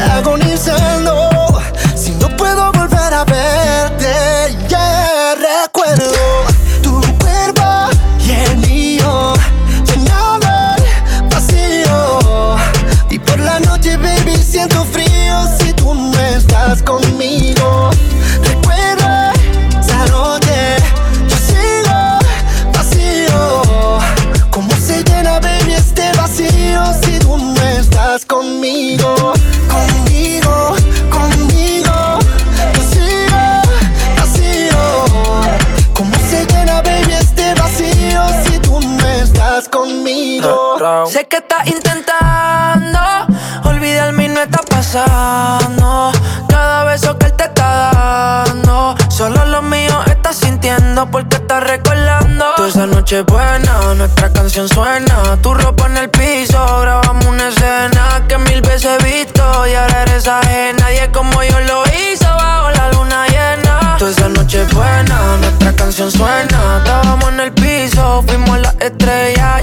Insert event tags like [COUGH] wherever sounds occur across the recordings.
agonizando si no puedo volver a verte. Noche buena, nuestra canción suena. Tu ropa en el piso, grabamos una escena que mil veces he visto y ahora eres ajena. Nadie como yo lo hizo bajo la luna llena. Toda esa noche buena, nuestra canción suena. Estábamos en el piso, fuimos a la estrella.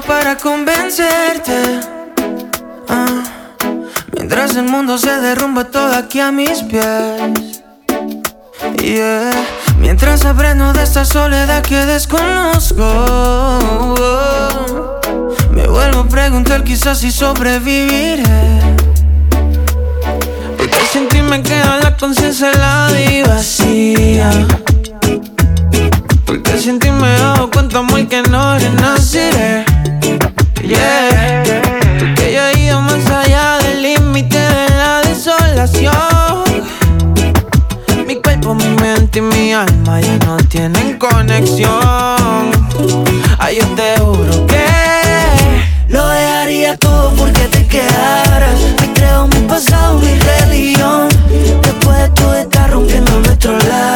Para convencerte. Ah, mientras el mundo se derrumba todo aquí a mis pies. Mientras aprendo de esta soledad que desconozco. Me vuelvo a preguntar quizás si sobreviviré. Porque sin ti queda la conciencia helada y vacía. Porque sin ti me dado cuenta muy que no renaciré. Yeah. Porque yo he ido más allá del límite de la desolación. Mi cuerpo, mi mente y mi alma ya no tienen conexión. Ay, yo te juro que Lo dejaría todo porque te quedaras. Me creo mi pasado, mi religión. Después de todo está rompiendo nuestro lazo.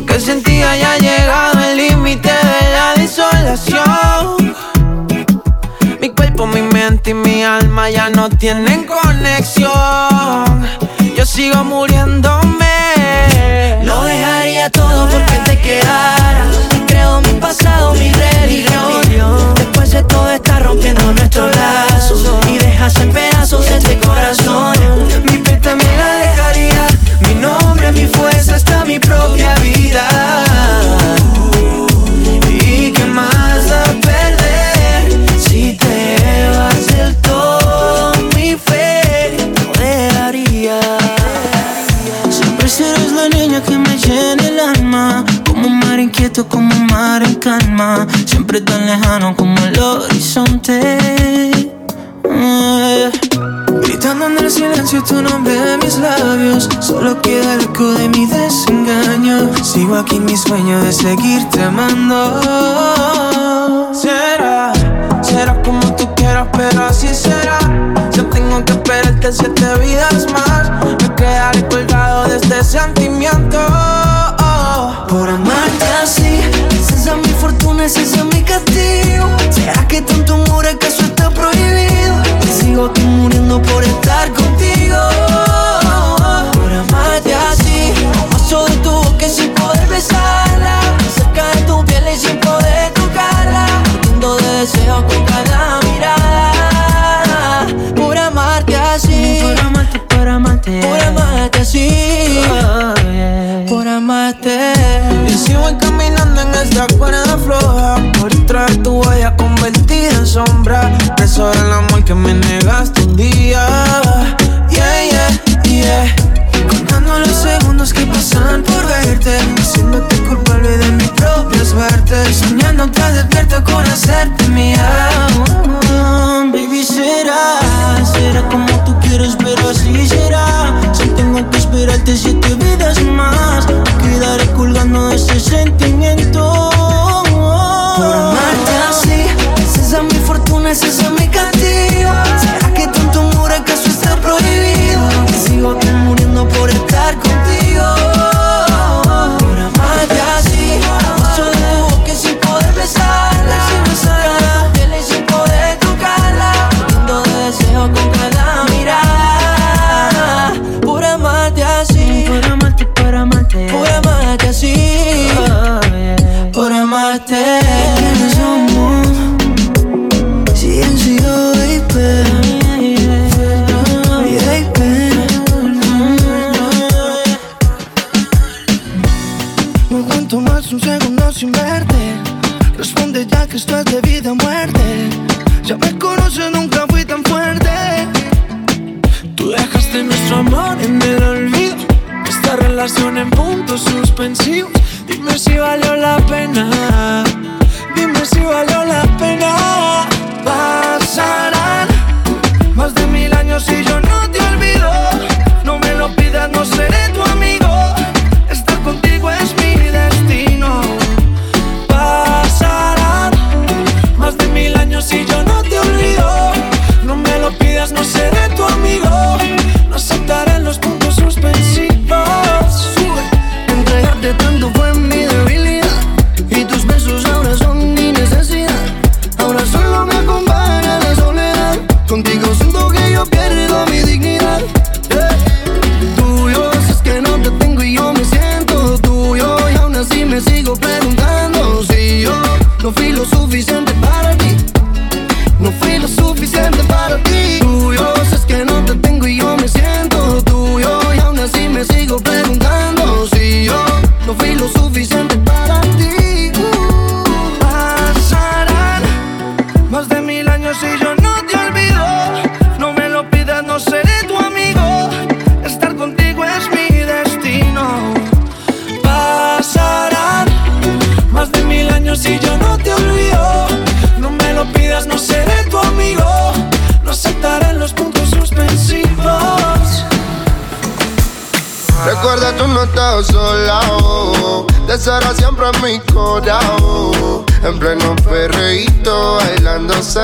Aunque sin ti haya llegado el límite de la desolación. Mi cuerpo, mi mente y mi alma ya no tienen conexión. Yo sigo muriéndome. Lo dejaría todo porque te quedaras. Creo mi pasado, mi religión. Labios Solo queda el eco de mi desengaño. Sigo aquí en mi sueño de seguirte amando. Será, será como tú quieras pero así será. Yo tengo que esperarte siete vidas más. Me quedaré colgado de este sentimiento. Por amarte así Esa es mi fortuna, ese es mi castigo. ¿Será que tanto amor acaso está prohibido? sigo aquí muriendo por estar contigo. Hacerte mía. baby, será, será como tú quieres, pero así será. Si tengo que esperarte siete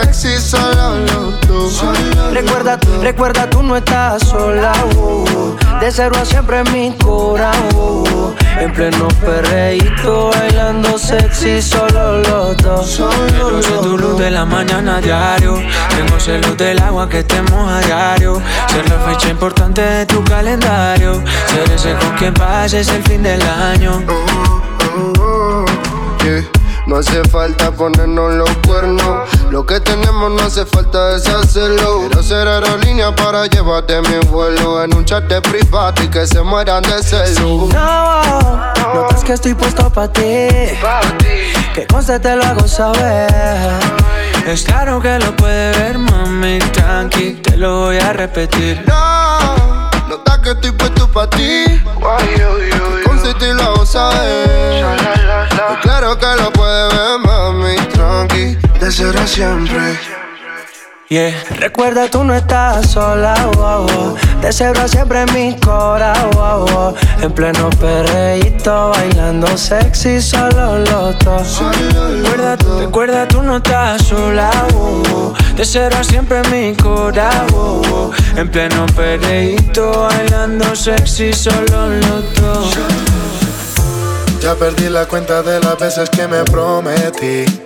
sexy, solo los dos. Recuerda, recuerda, tú no estás sola, uh. De cero a siempre en mi corazón. En pleno perreíto, bailando sexy, solo los dos. Soy tu luz de la mañana a diario. Tengo celos del agua que te moja a diario. Ser la fecha importante de tu calendario. Ser ese con quien pases el fin del año. Oh, oh, yeah. No hace falta ponernos los cuernos. Lo que tenemos no hace falta deshacerlo. Quiero ser aerolínea para llevarte mi vuelo en un chat de privado y que se mueran de celo. No, notas que estoy puesto para ti. Que conste te lo hago saber. Es claro que lo puede ver, mami, tranqui, te lo voy a repetir. No, nota que estoy puesto para ti. Conste te lo sabes. Claro que lo puede ver, mami, tranqui. De ser siempre. Yeah. Recuerda, tú no estás sola, wow, De cero siempre en mi corazón, En pleno perreíto, bailando sexy, solo los dos. Recuerda, recuerda, tú no estás sola, De cero siempre en mi corazón, En pleno perreíto, bailando sexy, solo los dos. Ya perdí la cuenta de las veces que me prometí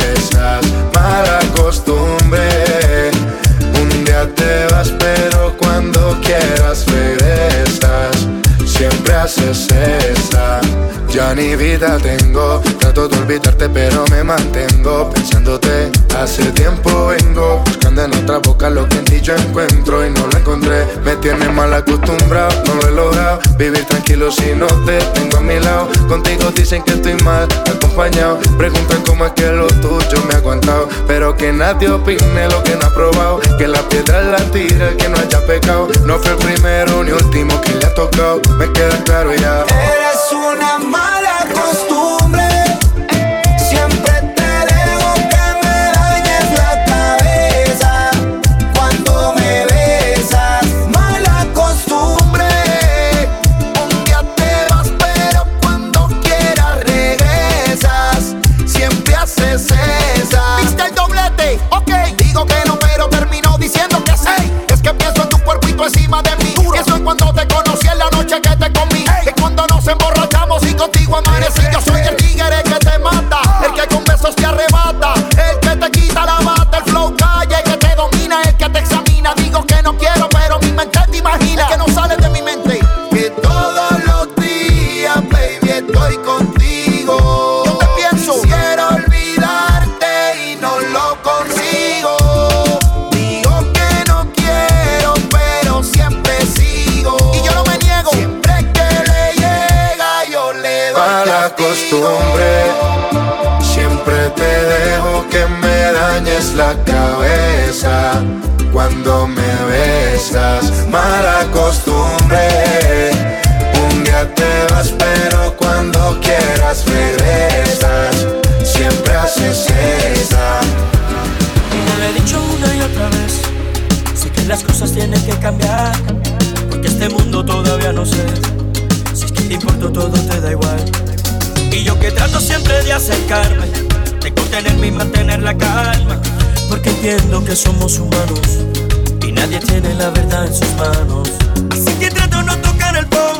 Pero cuando quieras regresas. Siempre haces esa. Ya ni vida tengo, trato de olvidarte, pero me mantengo pensándote. Hace tiempo vengo buscando en otra boca lo que en ti yo encuentro y no lo encontré. Tiene mal acostumbrado, no lo he logrado. Vivir tranquilo si no te tengo a mi lado. Contigo dicen que estoy mal acompañado. Preguntan cómo es que lo tuyo me ha aguantado, pero que nadie opine lo que no ha probado. Que la piedra la tira que no haya pecado. No fue el primero ni último que le ha tocado. Me queda claro ya. Eres una mala si es que te importo todo te da igual. Y yo que trato siempre de acercarme, de contenerme y mantener la calma, porque entiendo que somos humanos y nadie tiene la verdad en sus manos. Así que trato no tocar el polvo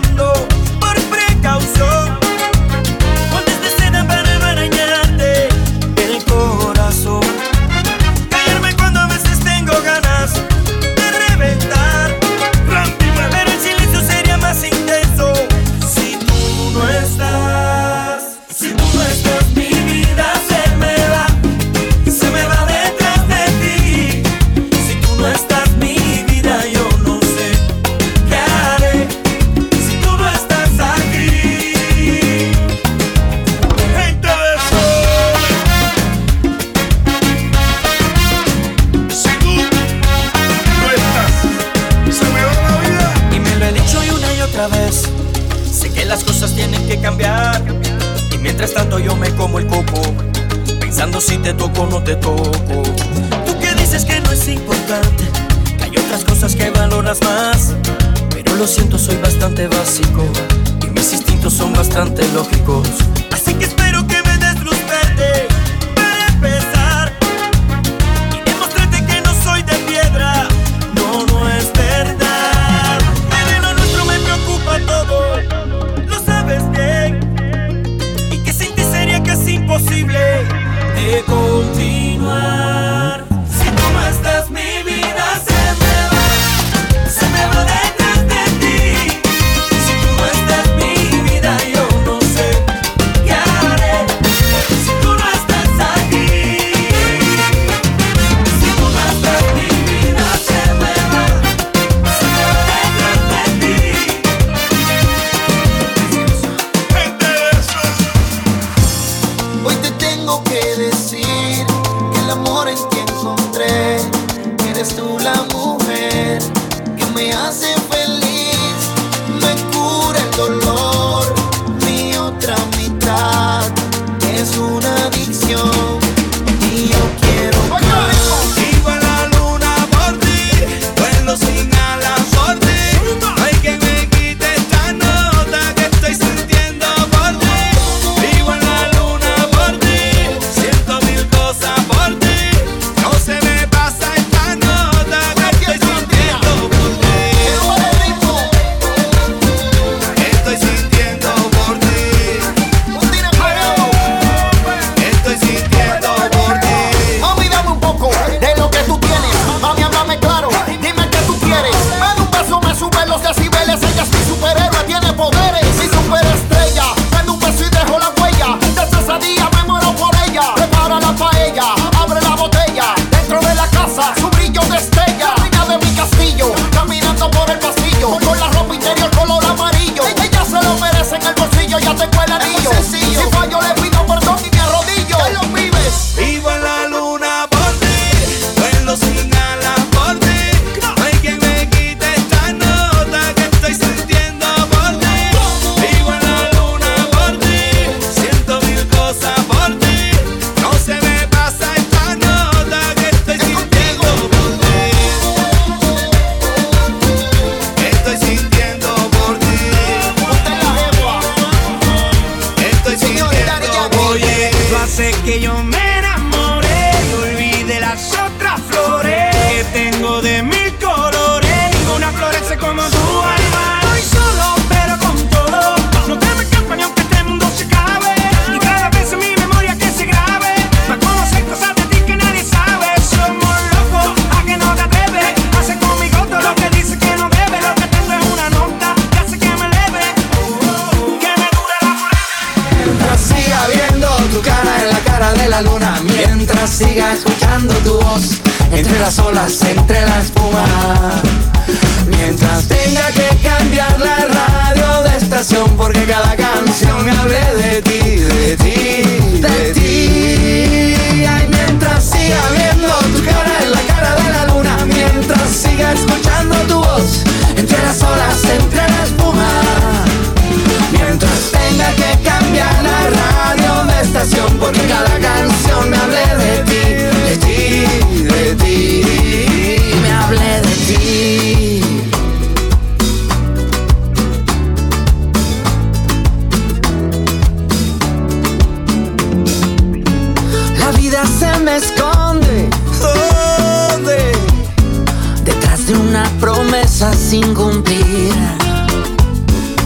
sin cumplir.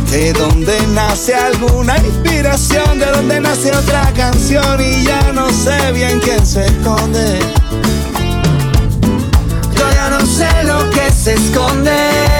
De donde nace alguna inspiración, de donde nace otra canción y ya no sé bien quién se esconde. Yo ya no sé lo que se esconde.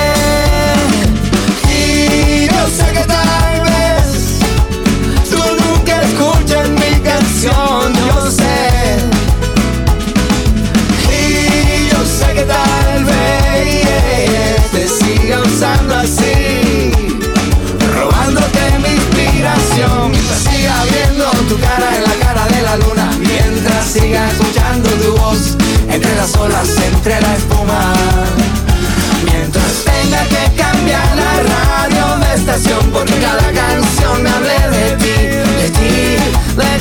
entre la espuma. Mientras tenga que cambiar la radio de estación por cada canción hable de ti, de ti, de ti.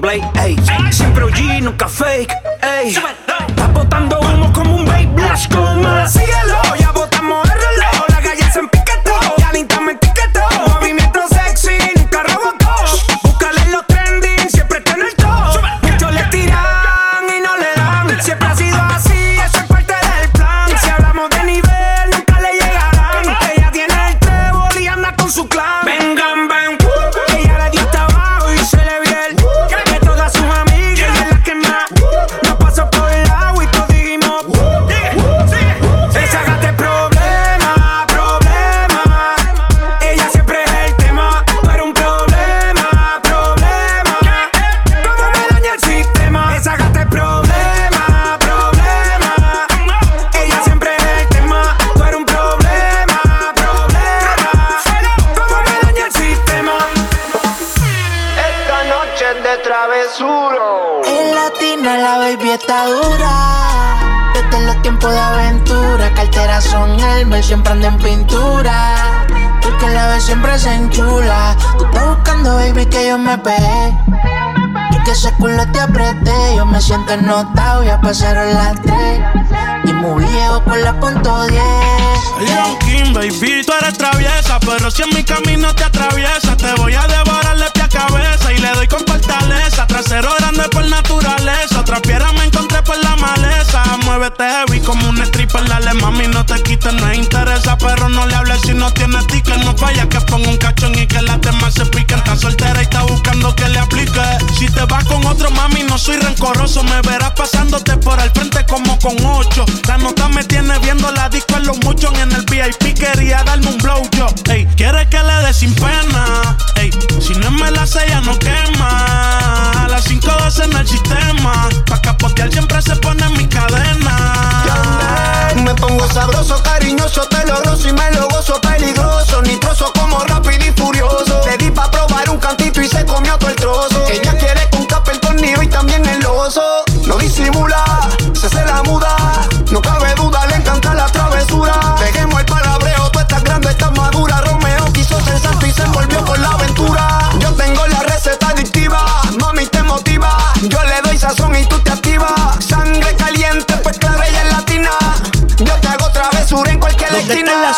Blake, ey. Siempre OG, nunca fake. muévete heavy como un stripper. Dale, mami, no te quites, no interesa. Pero no le hables si no tienes ticket. No falla que ponga un cachón y que la demás se piquen. Está soltera y está buscando que le aplique. Si te vas con otro, mami, no soy rencoroso. Me verás pasándote por el frente como con ocho. La nota me tiene viendo la disco en los muchos. En el VIP quería darme un blow yo. Ey, quiere que le dé sin pena. Ey, si no me la sé, ya no quema. A las 5 en el sistema. Pa' capotear siempre se pone en mi cadena. Me pongo sabroso, cariñoso, te y me lo gozo peligroso, nitroso como rápido y furioso.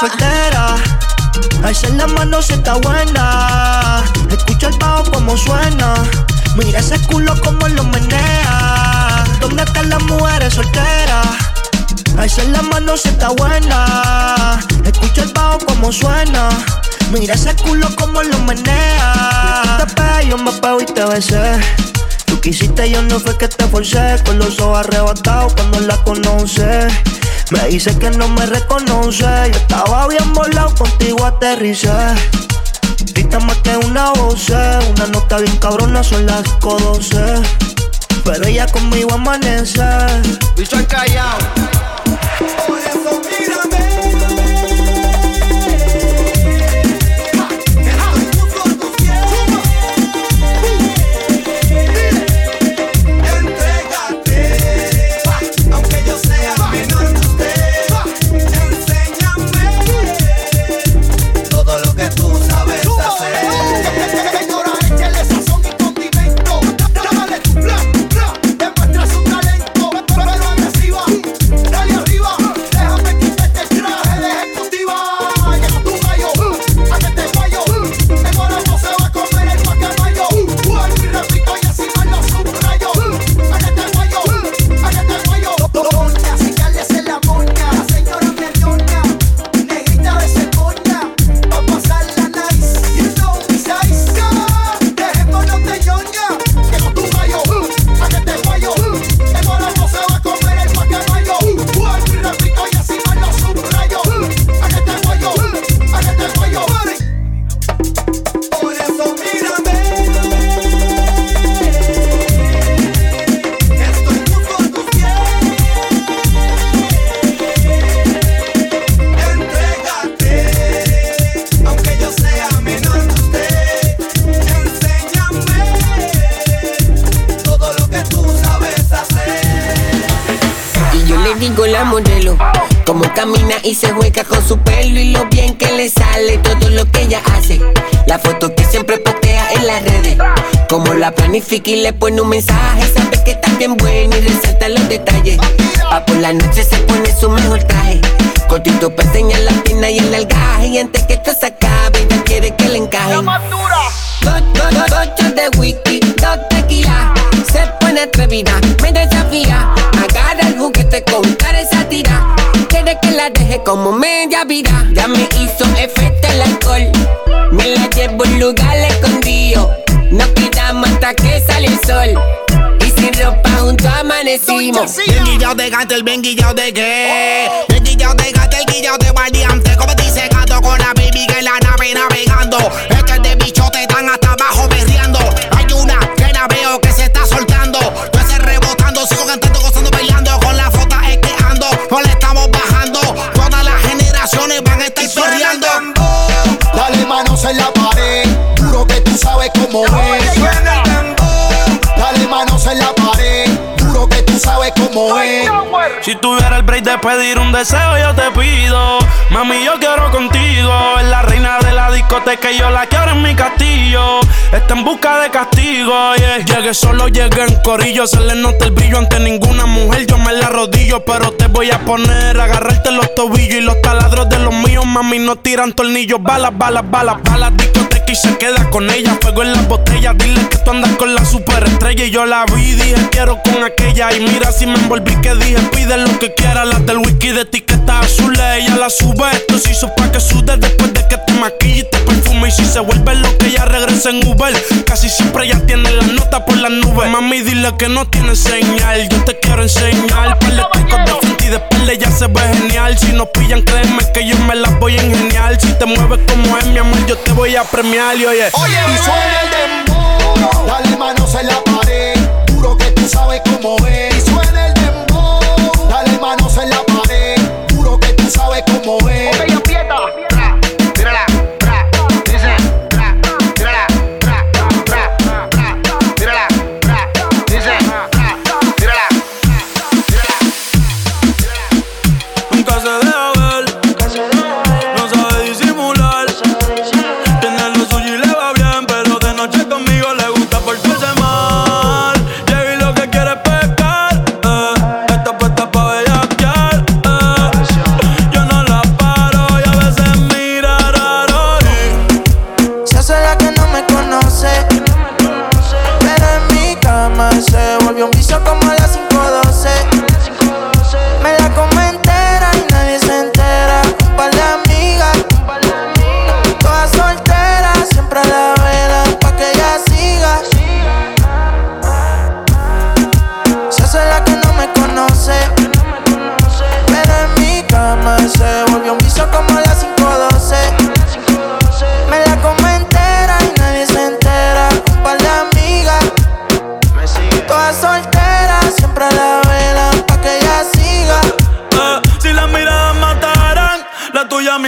soltera. Alza la mano si está buena. Escucha el bajo como suena. Mira ese culo como lo menea. ¿Dónde están las mujeres solteras? Ahí Alza la mano si está buena. Escucha el bajo como suena. Mira ese culo como lo menea. Yo te pego, yo me pego y te besé. Tú quisiste, yo no fue que te forcé. Con los ojos arrebatados cuando la conoce. Me dice que no me reconoce. Yo estaba bien volado, contigo aterricé. Grita más que una voz, una nota bien cabrona, son las 12. Pero ella conmigo amanece. Y soy callado. Mi friki le pone un mensaje, sabe que está bien bueno y resalta los detalles. Pa' por la noche se pone Bien guillado de gante, el bien guillado de gay. Si tuviera el break de pedir un deseo, yo te pido. Mami, yo quiero contigo. Es la reina de la discoteca y yo la quiero en mi castillo. Está en busca de castigo, yeah. Llegué solo, llegué en corillo. Se le nota el brillo ante ninguna mujer. Yo me la rodillo, pero te voy a poner. Agarrarte los tobillos y los taladros de los míos. Mami, no tiran tornillos. Balas, balas, balas, balas. Discoteca y se queda con ella. Fuego en las botellas. Dile que tú andas con la superestrella. Y yo la vi, dije quiero con aquella. Y mira si me envolví que dije pide lo que quiera. Las del whisky de etiqueta azul. Ella la sube. Esto se hizo pa' que sude después de que te maquilles y te perfume. Y si se vuelve lo que ella regresa en Uber. Casi siempre ella tiene la nota por las nubes. Mami, dile que no tiene señal. Yo te quiero enseñar. Par de trucos de frente y de espalda ya se ve genial. Si nos pillan, créeme que yo me las voy a ingeniar. Si te mueves como es, mi amor, yo te voy a premiar. Y oye, Oye, y suena el dembow, dale manos en la pared, duro que tú sabes cómo es.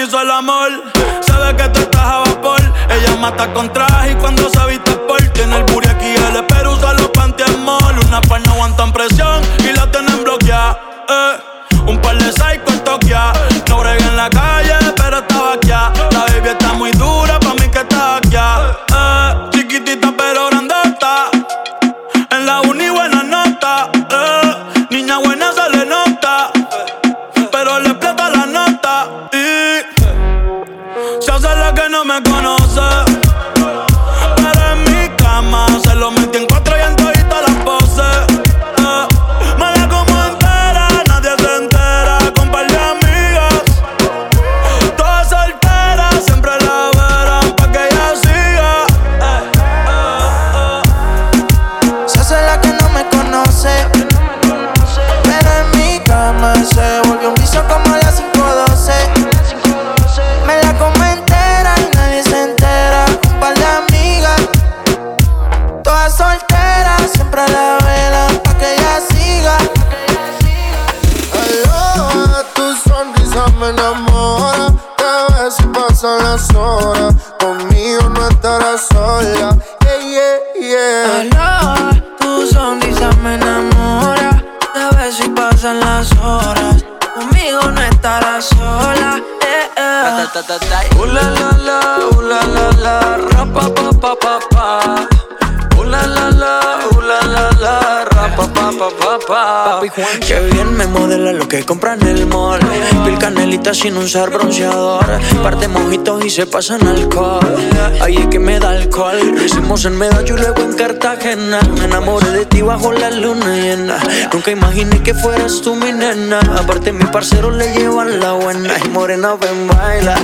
Hizo el amor. Sabe que tú estás a vapor. Ella mata con traje y cuando se viste por tiene el booty aquí, el espero usa los panty en mall. Una par no aguantan presión y la tienen bloqueada. Eh, un par de psycho toquea. No bregué en la calle, pero estaba aquí. La baby está muy dura, modela lo que compra en el mall. Pil canelita sin usar bronceador. Parte mojitos y se pasan alcohol. Ahí es que me da alcohol. Lo hicimos en Medallo y luego en Cartagena. Me enamoré de ti bajo la luna llena. Nunca imaginé que fueras tú mi nena. Aparte, mi parcero le llevan la buena. Y morena, ven, baila.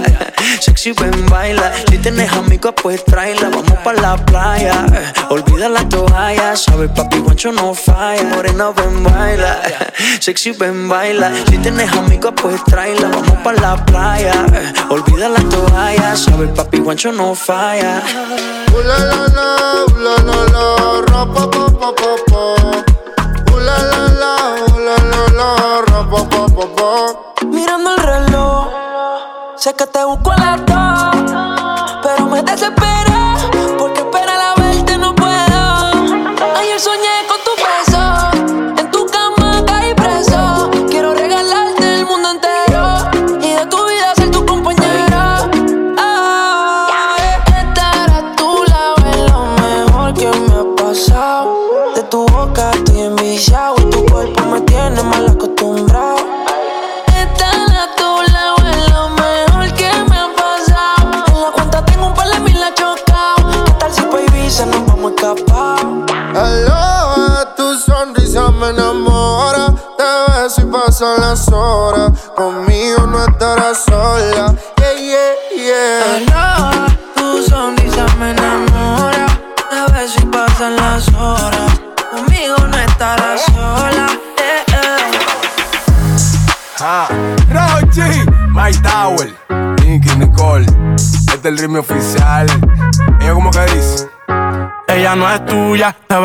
Sexy, ven, baila. Si tienes amigos, pues tráela. Vamos pa' la playa. Olvida la toalla. Sabes, papi, guancho no falla. Morena, ven, baila. [LAUGHS] Sexy, ven, baila. Si tienes amigos, pues tráela. Vamos pa' la playa. Olvida la toalla. Sabes, papi, guancho no falla. Ooh la la la, ooh la la la, ra pa pa pa pa pa. Ooh la la la, ooh la la la, ra pa pa pa pa. Mirando el reloj, sé que te busco a las dos, pero me desespera no es tuya, te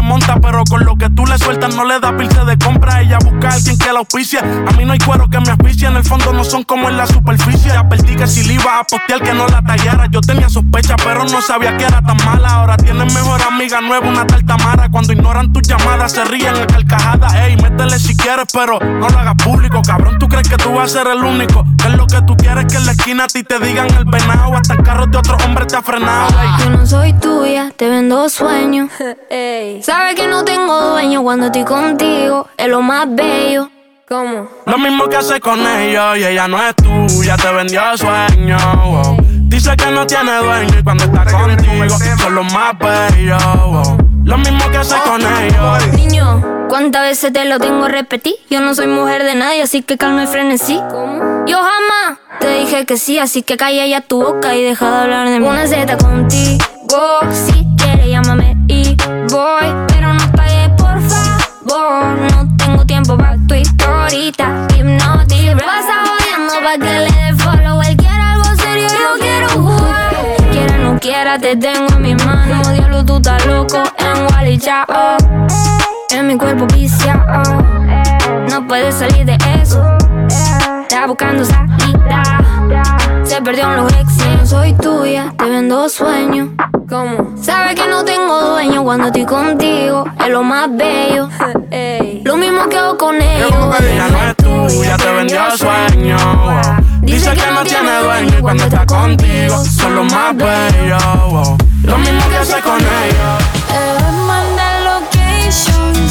monta, pero con lo que tú le sueltas no le da pilce de compra. Ella busca a alguien que la auspicia. A mí no hay cuero que me asfixia, en el fondo no son como en la superficie. Advertí que si le iba a postear que no la tallara. Yo tenía sospecha, pero no sabía que era tan mala. Ahora tienes mejor amiga nueva, una tal Tamara. Cuando ignoran tus llamadas, se ríen a carcajadas. Ey, métele si quieres, pero no lo hagas público. Cabrón, tú crees que tú vas a ser el único. Que es lo que tú esquina a ti te digan el venado. Hasta el carro de otro hombre te ha frenado. Yo no soy tuya, te vendo sueños. [LAUGHS] Sabes que no tengo dueño cuando estoy contigo, es lo más bello. ¿Cómo? Lo mismo que hace con ellos y ella no es tuya, te vendió sueño. wow. Dice que no tiene dueño y cuando está contigo son los más bellos. wow. Lo mismo que hace con ellos. Niño, ¿cuántas veces te lo tengo que repetir? Yo no soy mujer de nadie, así que calma y frenesí. ¿Cómo? Yo jamás te dije que sí, así que calla ya tu boca y deja de hablar de mí. Una Z contigo, si quieres llámame y voy, pero no pagues por favor. No tengo tiempo para tu historita, hipnotic. Vas a jodiendo pa' que le dé follow. Él quiere algo serio, yo quiero jugar. Quiera no quiera, te tengo en mis manos. Diablo, tú estás loco en Wally Chao. En mi cuerpo viciado. No puedes salir de eso. Está buscando salida. Se perdió en los ex. No soy tuya, te vendo sueños. ¿Cómo? Sabes que no tengo dueño cuando estoy contigo. Es lo más bello. [LAUGHS] Lo mismo que hago con ellos. Ella no es tuya, te vendió sueño. Dice que no tiene dueño y cuando está contigo son los más bellos. wow. Lo mismo que hace con ellos. Eh, manda location,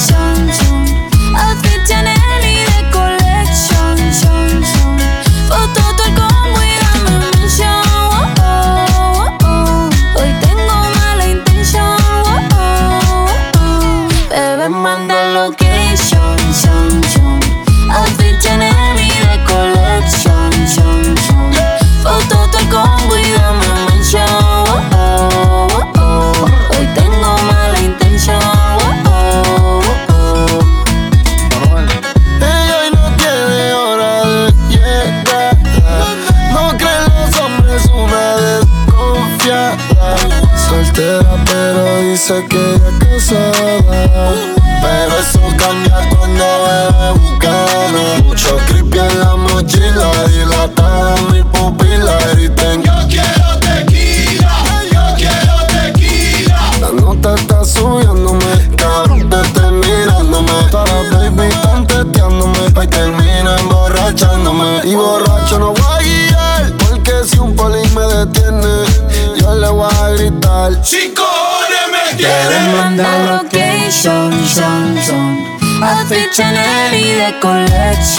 Outfit Chanel y de collection,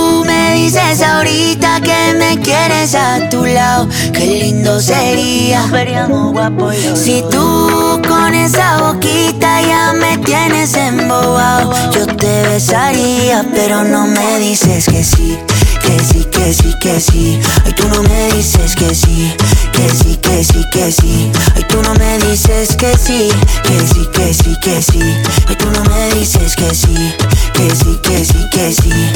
me dices ahorita que me quieres a tu lado, qué lindo sería. Si tú con esa boquita ya me tienes embobado, yo te besaría, pero no me dices que sí. Que sí, que sí, que sí. Ay, tú no me dices que sí. Que sí, que sí, que sí. Ay, tú no me dices que sí. Que sí, que sí, que sí. Ay, tú no me dices que sí. Que sí, que sí, que sí.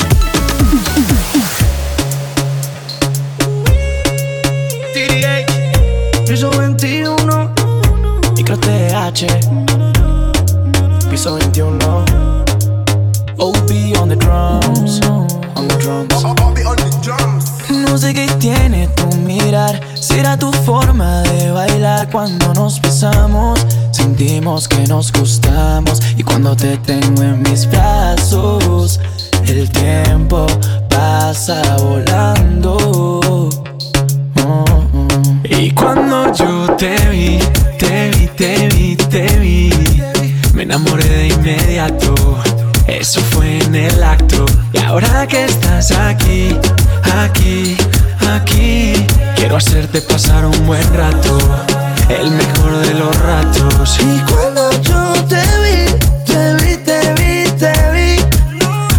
Piso 21, micro TH, piso 21. OB on the drums, on the drums. No sé qué tiene tu mirar, será tu forma de bailar cuando nos besamos. Sentimos que nos gustamos y cuando te tengo en mis brazos, el tiempo pasa volando. Oh, oh. Y cuando yo te vi, te vi, te vi, te vi, me enamoré de inmediato. Eso fue en el acto. Y ahora que aquí, aquí, aquí, quiero hacerte pasar un buen rato. El mejor de los ratos. Y cuando yo te vi, te vi, te vi, te vi,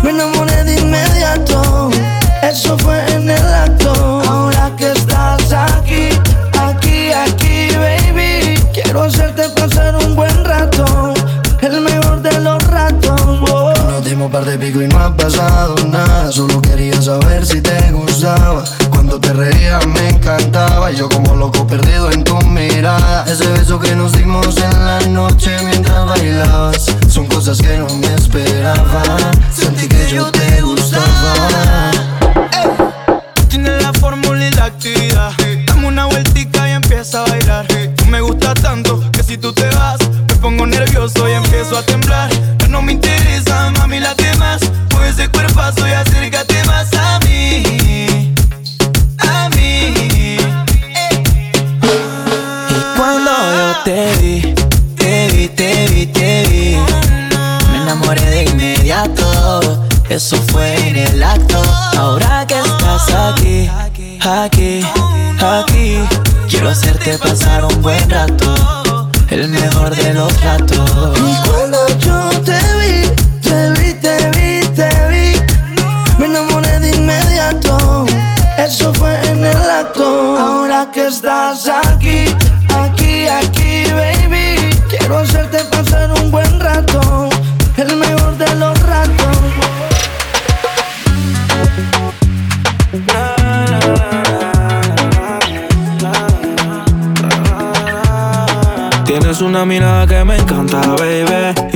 me enamoré de inmediato. Eso fue par de pico y no ha pasado nada. Solo quería saber si te gustaba. Cuando te reías me encantaba. Y yo como loco perdido en tu mirada. Ese beso que nos dimos en la noche mientras bailabas. Son cosas que no me esperaba. Sentí que yo te gustaba. Tiene la fórmula y la actividad. Dame una vueltica y empieza a bailar. Tú me gusta tanto que si tú te vas, me pongo nervioso y Que estás aquí, aquí, aquí, baby, quiero hacerte pasar un buen rato. El mejor de los ratos. Tienes una mirada que me encanta, baby.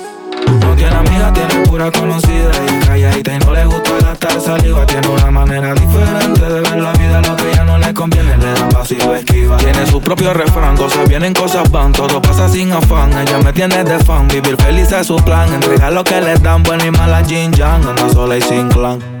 No tiene amiga, tiene pura conocida y es calladita y no le gusta gastar saliva. Tiene una manera diferente de ver la vida, lo que ya no le conviene, le da pasivo esquiva. Tiene su propio refrán, cosas vienen, cosas van, todo pasa sin afán. Ella me tiene de fan, vivir feliz es su plan. Entregar lo que le dan, buena y mala Jin Yang, anda sola y sin clan.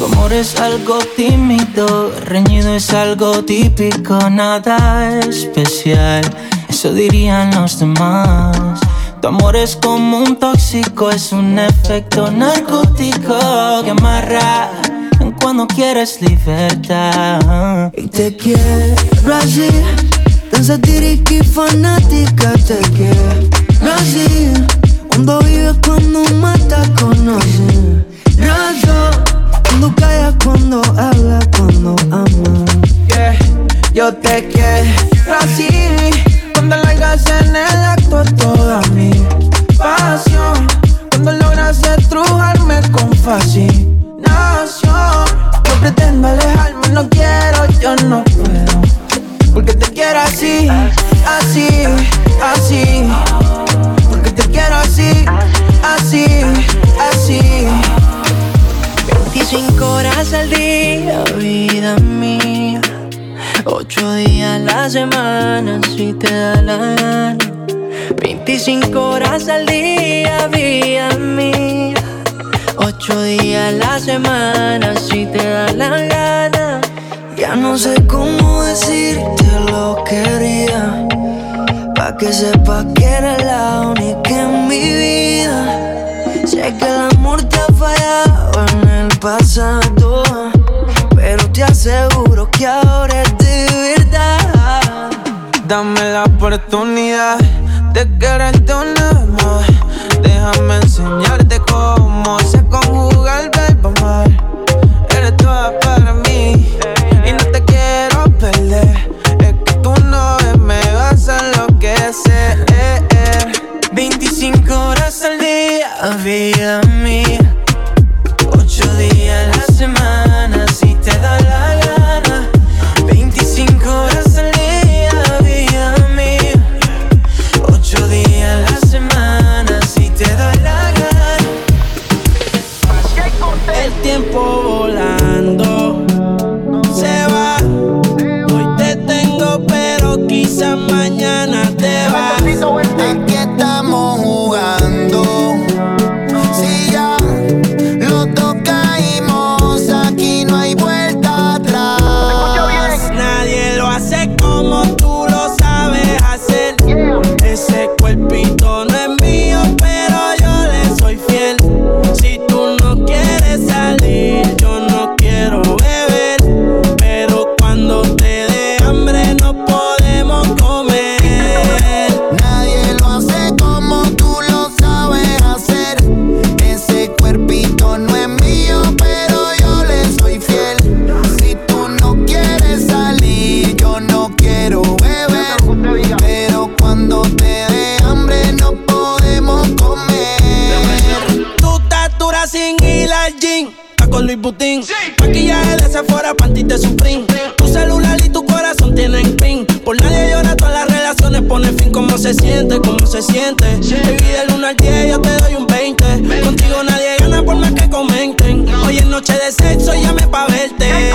Tu amor es algo tímido, reñido es algo típico, nada especial, eso dirían los demás. Tu amor es como un tóxico, es un efecto narcótico que amarra cuando quieres libertad. Y te quiero así, tan satírica y fanática, te quiero así. Cuando vives, cuando matas, conoces razón. Cuando callas, cuando hablas, cuando. Yeah, yo te quiero así. Cuando largas en el acto toda mi pasión. Cuando logras estrujarme con fascinación. No pretendo alejarme, no quiero, yo no puedo. Porque te quiero así, así, así. Porque te quiero así, así. 25 horas al día, vida mía. Ocho días a la semana, si te da la gana. 25 horas al día, vida mía. Ocho días a la semana, si te da la gana. Ya no sé cómo decirte lo que. Pa' que sepas que eres la única en mi vida. Sé que el amor te ha fallado en pasado. Pero te aseguro que ahora es de verdad. Dame la oportunidad de quererte una más. Déjame enseñarte cómo se conjuga el ¿Cómo se siente? Baby, del 1 al 10 yo te doy un 20. Contigo nadie gana por más que comenten. Hoy es noche de sexo, llame pa' verte.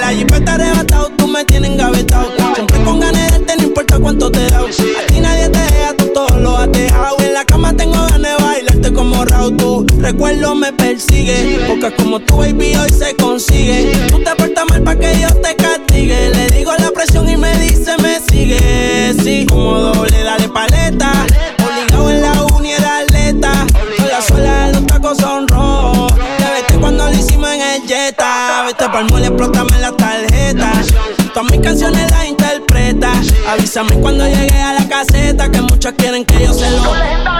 La jipeta arrebatado, tú me tienes engavetado. Siempre con ganas de darte, no importa cuánto te da. A ti nadie te deja, tú todo lo has dejado. En la cama tengo ganas de bailarte como Raúl. Tu recuerdo me persigue. Porque como tu baby hoy se consigue. Jetta. Vete pa'l mole, explótame la tarjeta. Todas mis canciones las interpreta. Avísame cuando llegue a la caseta. Que muchos quieren que yo se lo.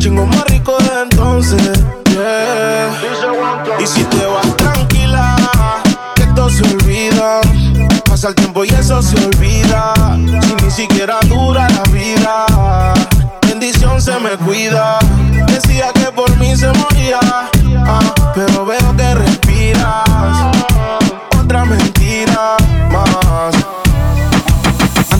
Chingo más rico de entonces. Y si te vas tranquila, que esto se olvida. Pasa el tiempo y eso se olvida. Si ni siquiera dura la vida. Bendición se me cuida. Decía que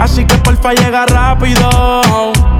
Así que porfa llega rápido.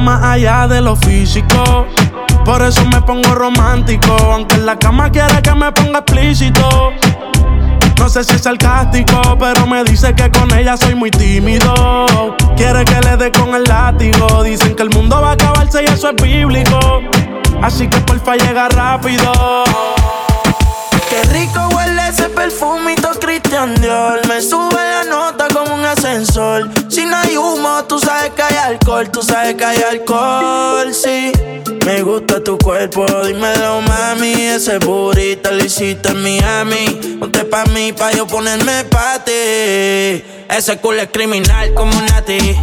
más allá de lo físico. Por eso me pongo romántico. Aunque en la cama quiere que me ponga explícito. No sé si es sarcástico, pero me dice que con ella soy muy tímido. Quiere que le dé con el látigo. Dicen que el mundo va a acabarse y eso es bíblico. Así que porfa llega rápido. Qué rico huele ese perfumito Christian Dior. Me sube ascensor. Si no hay humo, tú sabes que hay alcohol. Tú sabes que hay alcohol, sí. Me gusta tu cuerpo, dímelo mami. Ese burrito lo hiciste en Miami. Ponte pa' mí, pa' yo ponerme pa' ti. Ese culo es criminal como nati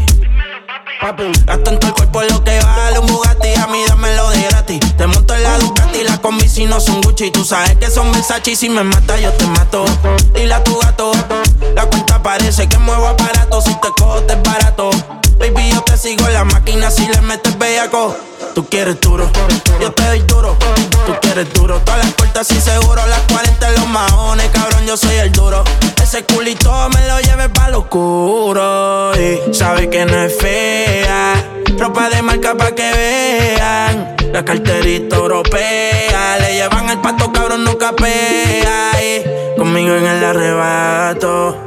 Gasto en tu cuerpo lo que vale un Bugatti. A mí dámelo de gratis. Te monto en la Ducati Las combi si no son Gucci. Tú sabes que son Versace y Si me mata yo te mato. Dile a tu gato La cuenta parece que muevo aparato Si te cojo te es barato. Baby yo te sigo en la máquina Si le metes bellaco. Tú quieres duro Yo te doy duro. Tú quieres duro Todas las puertas y seguro Las 40 en los maones Cabrón yo soy el duro. Ese culito me lo lleve pa' lo oscuro Y sabe que no es fea Ropa de marca pa' que vean. La carterita europea Le llevan el pato cabrón no capea y Conmigo en el arrebato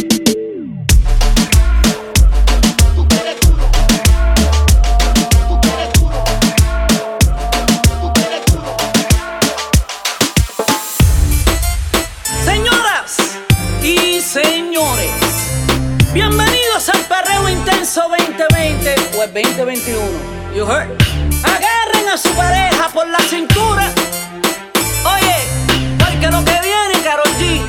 Intenso 2020 o el 2021. You heard? Agarren a su pareja por la cintura. Oye, porque lo que viene, Karol G,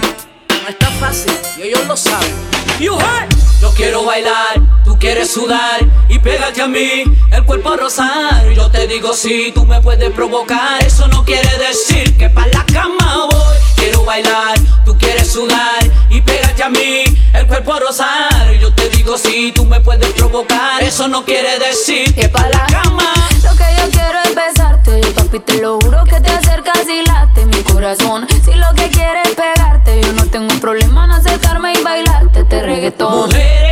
no está fácil y ellos lo saben. You heard? Yo quiero bailar, tú quieres sudar y pégate a mí, el cuerpo rosar. Yo te digo si tú me puedes provocar, eso no quiere decir que pa' la cama voy. Quiero bailar, tú quieres sudar y pégate a mí, el cuerpo rosar. Yo te digo si tú me puedes provocar, eso no quiere decir que pa' la cama. Lo que yo quiero es besarte. Papi te lo juro que te acercas y late. Mi corazón Si lo que quieres es pegarte. Yo no tengo problema en acercarme y bailarte. Este reggaetón. Mujeres,